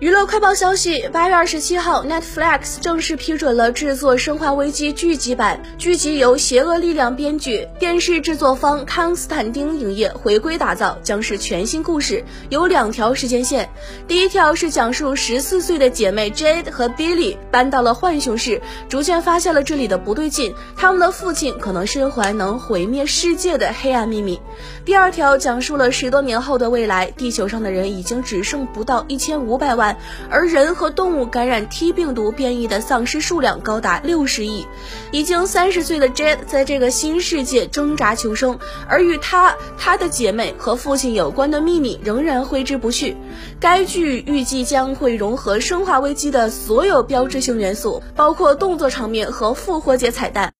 娱乐快报消息：八月二十七号，Netflix 正式批准了制作《生化危机》剧集版。剧集由邪恶力量编剧，电视制作方康斯坦丁影业回归打造，将是全新故事，有两条时间线。第一条是讲述十四岁的姐妹 Jade 和 Billy 搬到了浣熊市，逐渐发现了这里的不对劲，他们的父亲可能身怀能毁灭世界的黑暗秘密。第二条讲述了十多年后的未来，地球上的人已经只剩不到一千五百万。而人和动物感染 T 病毒变异的丧尸数量高达六十亿，已经三十岁的 Jade 在这个新世界挣扎求生，而与他、他的姐妹和父亲有关的秘密仍然挥之不去。该剧预计将会融合《生化危机》的所有标志性元素，包括动作场面和复活节彩蛋。